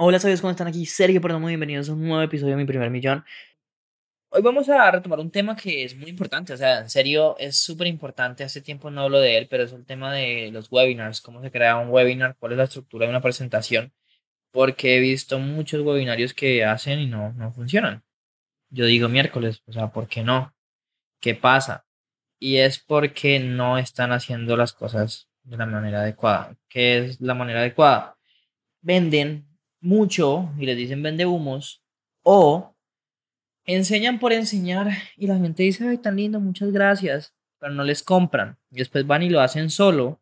Hola, ¿sabes cómo están aquí? Sergio Perdón, muy bienvenidos a un nuevo episodio de Mi Primer Millón. Hoy vamos a retomar un tema que es muy importante, o sea, en serio es súper importante, hace tiempo no hablo de él, pero es el tema de los webinars, cómo se crea un webinar, cuál es la estructura de una presentación, porque he visto muchos webinarios que hacen y no, no funcionan. Yo digo miércoles, o sea, ¿por qué no? ¿Qué pasa? Y es porque no están haciendo las cosas de la manera adecuada. ¿Qué es la manera adecuada? Venden mucho y les dicen vende humos o enseñan por enseñar y la gente dice, ay, tan lindo, muchas gracias, pero no les compran. Y después van y lo hacen solo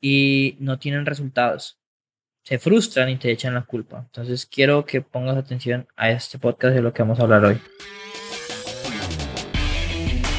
y no tienen resultados. Se frustran y te echan la culpa. Entonces quiero que pongas atención a este podcast de lo que vamos a hablar hoy.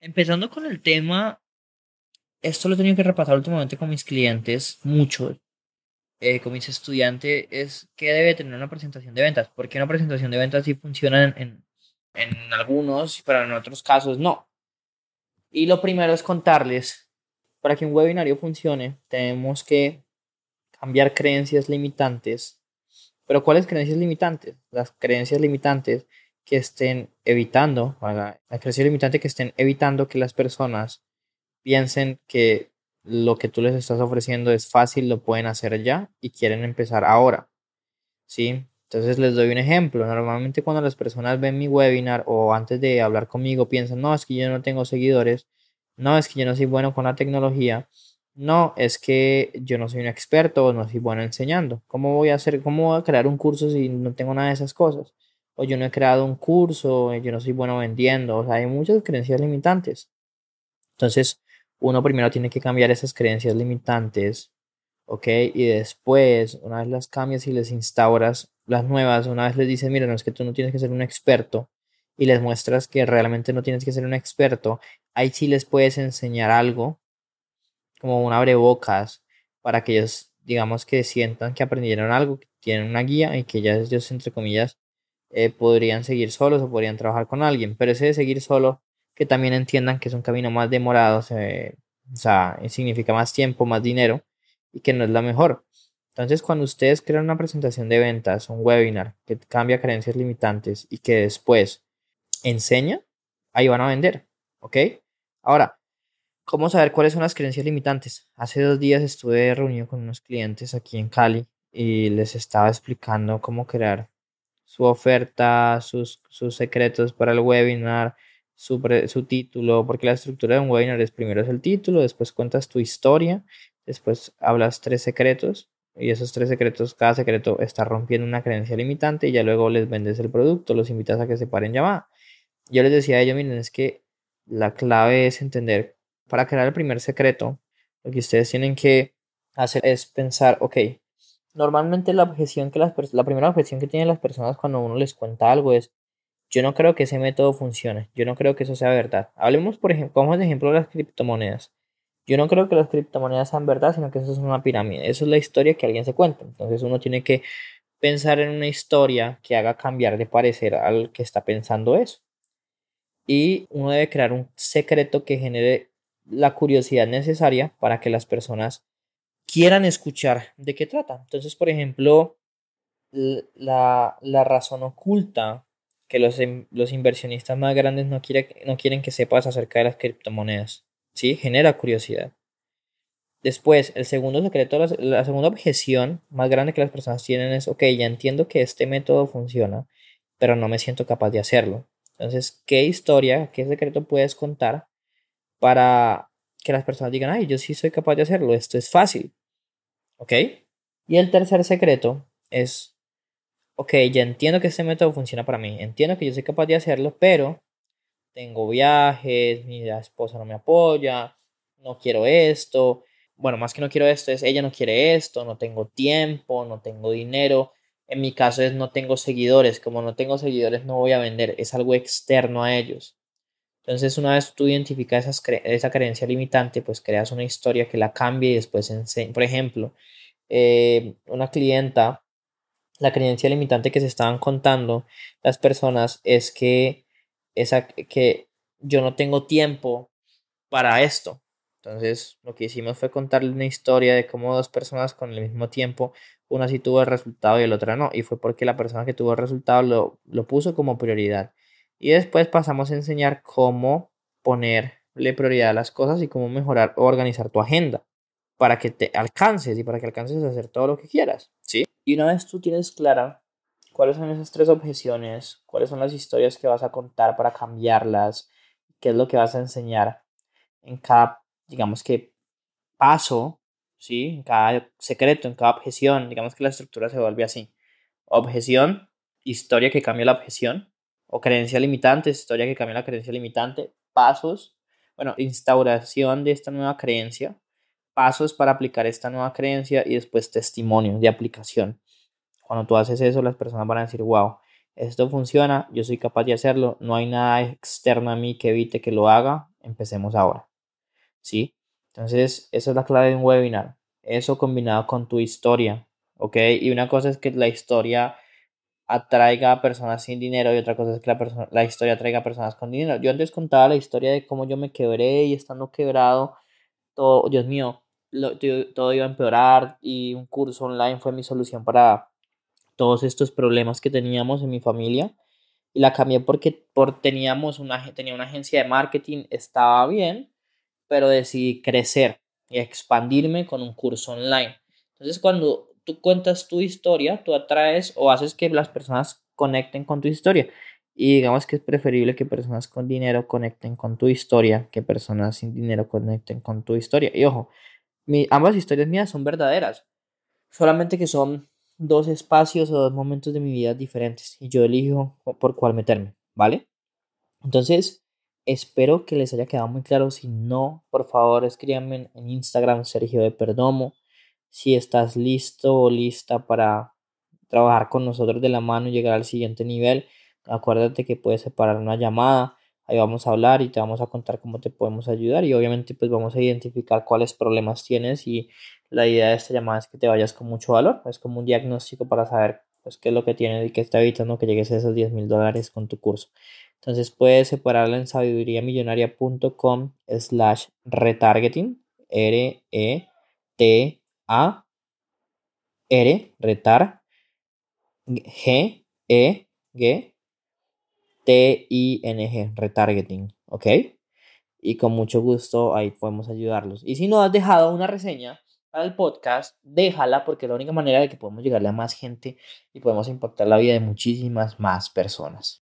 Empezando con el tema, esto lo he tenido que repasar últimamente con mis clientes, mucho, eh, con mis estudiantes, es que debe tener una presentación de ventas. Porque una presentación de ventas sí funciona en, en, en algunos, pero en otros casos no. Y lo primero es contarles, para que un webinario funcione, tenemos que cambiar creencias limitantes. Pero ¿cuáles creencias limitantes? Las creencias limitantes que estén evitando, la creencia limitante que estén evitando que las personas piensen que lo que tú les estás ofreciendo es fácil, lo pueden hacer ya y quieren empezar ahora. ¿Sí? Entonces les doy un ejemplo. Normalmente cuando las personas ven mi webinar o antes de hablar conmigo piensan, no, es que yo no tengo seguidores, no, es que yo no soy bueno con la tecnología, no, es que yo no soy un experto o no soy bueno enseñando. ¿Cómo voy a hacer, cómo voy a crear un curso si no tengo nada de esas cosas? O yo no he creado un curso, yo no soy bueno vendiendo, o sea, hay muchas creencias limitantes. Entonces, uno primero tiene que cambiar esas creencias limitantes, ¿ok? Y después, una vez las cambias y les instauras las nuevas, una vez les dices, mira, no es que tú no tienes que ser un experto, y les muestras que realmente no tienes que ser un experto, ahí sí les puedes enseñar algo, como un abrebocas, para que ellos, digamos, que sientan que aprendieron algo, que tienen una guía y que ya ellos, entre comillas, eh, podrían seguir solos o podrían trabajar con alguien, pero ese de seguir solo, que también entiendan que es un camino más demorado, o sea, significa más tiempo, más dinero y que no es la mejor. Entonces, cuando ustedes crean una presentación de ventas, un webinar que cambia creencias limitantes y que después enseña, ahí van a vender, ¿ok? Ahora, ¿cómo saber cuáles son las creencias limitantes? Hace dos días estuve reunido con unos clientes aquí en Cali y les estaba explicando cómo crear su oferta, sus, sus secretos para el webinar, su, su, título, porque la estructura de un webinar es primero es el título, después cuentas tu historia, después hablas tres secretos y esos tres secretos, cada secreto está rompiendo una creencia limitante y ya luego les vendes el producto, los invitas a que se paren llamada. Yo les decía a ellos, miren, es que la clave es entender, para crear el primer secreto, lo que ustedes tienen que hacer es pensar, ok, normalmente la objeción que las la primera objeción que tienen las personas cuando uno les cuenta algo es yo no creo que ese método funcione, yo no creo que eso sea verdad. Hablemos por ejemplo, como de ejemplo las criptomonedas. Yo no creo que las criptomonedas sean verdad, sino que eso es una pirámide. Eso es la historia que alguien se cuenta. Entonces uno tiene que pensar en una historia que haga cambiar de parecer al que está pensando eso. Y uno debe crear un secreto que genere la curiosidad necesaria para que las personas quieran escuchar de qué trata. Entonces, por ejemplo, la, razón oculta que los, los, inversionistas más grandes no, quiere, no quieren que sepas acerca de las criptomonedas. ¿Sí? Genera curiosidad. Después, el segundo secreto, la, segunda objeción más grande que las personas tienen es, ok, ya entiendo que este método funciona, pero no me siento capaz de hacerlo. Entonces, ¿qué historia, qué secreto puedes contar para que las personas digan, ay, yo sí soy capaz de hacerlo, esto es fácil? ¿Ok? Y el tercer secreto es, ok, ya entiendo que este método funciona para mí, entiendo que yo soy capaz de hacerlo, pero tengo viajes, mi esposa no me apoya, no quiero esto. Bueno, más que no quiero esto, es ella no quiere esto, no tengo tiempo, no tengo dinero. En mi caso es no tengo seguidores. Como no tengo seguidores, no voy a vender. Es algo externo a ellos. Entonces, una vez tú identificas esa creencia limitante, pues creas una historia que la cambie y después enseña. Por ejemplo, eh, una clienta, la creencia limitante que se estaban contando las personas es que, esa, que yo no tengo tiempo para esto. Entonces, lo que hicimos fue contarle una historia de cómo dos personas con el mismo tiempo, una sí tuvo el resultado y la otra no. Y fue porque la persona que tuvo el resultado lo, lo puso como prioridad. Y después pasamos a enseñar cómo ponerle prioridad a las cosas y cómo mejorar o organizar tu agenda para que te alcances y para que alcances a hacer todo lo que quieras, ¿sí? Y una vez tú tienes clara cuáles son esas tres objeciones, cuáles son las historias que vas a contar para cambiarlas, qué es lo que vas a enseñar en cada, digamos que, paso, ¿sí? En cada secreto, en cada objeción, digamos que la estructura se vuelve así. Objeción, historia que cambia la objeción, o creencia limitante, historia que cambia la creencia limitante, pasos, bueno, instauración de esta nueva creencia, pasos para aplicar esta nueva creencia y después testimonios de aplicación. Cuando tú haces eso, las personas van a decir, wow, esto funciona, yo soy capaz de hacerlo, no hay nada externo a mí que evite que lo haga, empecemos ahora. ¿Sí? Entonces, esa es la clave de un webinar. Eso combinado con tu historia, ¿ok? Y una cosa es que la historia atraiga a personas sin dinero y otra cosa es que la, la historia atraiga a personas con dinero. Yo antes contaba la historia de cómo yo me quebré y estando quebrado, todo, Dios mío, todo iba a empeorar y un curso online fue mi solución para todos estos problemas que teníamos en mi familia y la cambié porque por, teníamos una, tenía una agencia de marketing, estaba bien, pero decidí crecer y expandirme con un curso online. Entonces cuando tú cuentas tu historia, tú atraes o haces que las personas conecten con tu historia. Y digamos que es preferible que personas con dinero conecten con tu historia que personas sin dinero conecten con tu historia. Y ojo, mi, ambas historias mías son verdaderas. Solamente que son dos espacios o dos momentos de mi vida diferentes. Y yo elijo por cuál meterme, ¿vale? Entonces, espero que les haya quedado muy claro. Si no, por favor, escríbanme en Instagram Sergio de Perdomo si estás listo o lista para trabajar con nosotros de la mano y llegar al siguiente nivel, acuérdate que puedes separar una llamada, ahí vamos a hablar y te vamos a contar cómo te podemos ayudar y obviamente pues vamos a identificar cuáles problemas tienes y la idea de esta llamada es que te vayas con mucho valor, es como un diagnóstico para saber pues qué es lo que tienes y qué está evitando que llegues a esos 10 mil dólares con tu curso. Entonces puedes separarla en sabiduriamillonaria.com slash retargeting, R-E-T a R, retar, G, E, G, T, I, N, G, retargeting, ¿ok? Y con mucho gusto ahí podemos ayudarlos. Y si no has dejado una reseña al podcast, déjala porque es la única manera de que podemos llegarle a más gente y podemos impactar la vida de muchísimas más personas.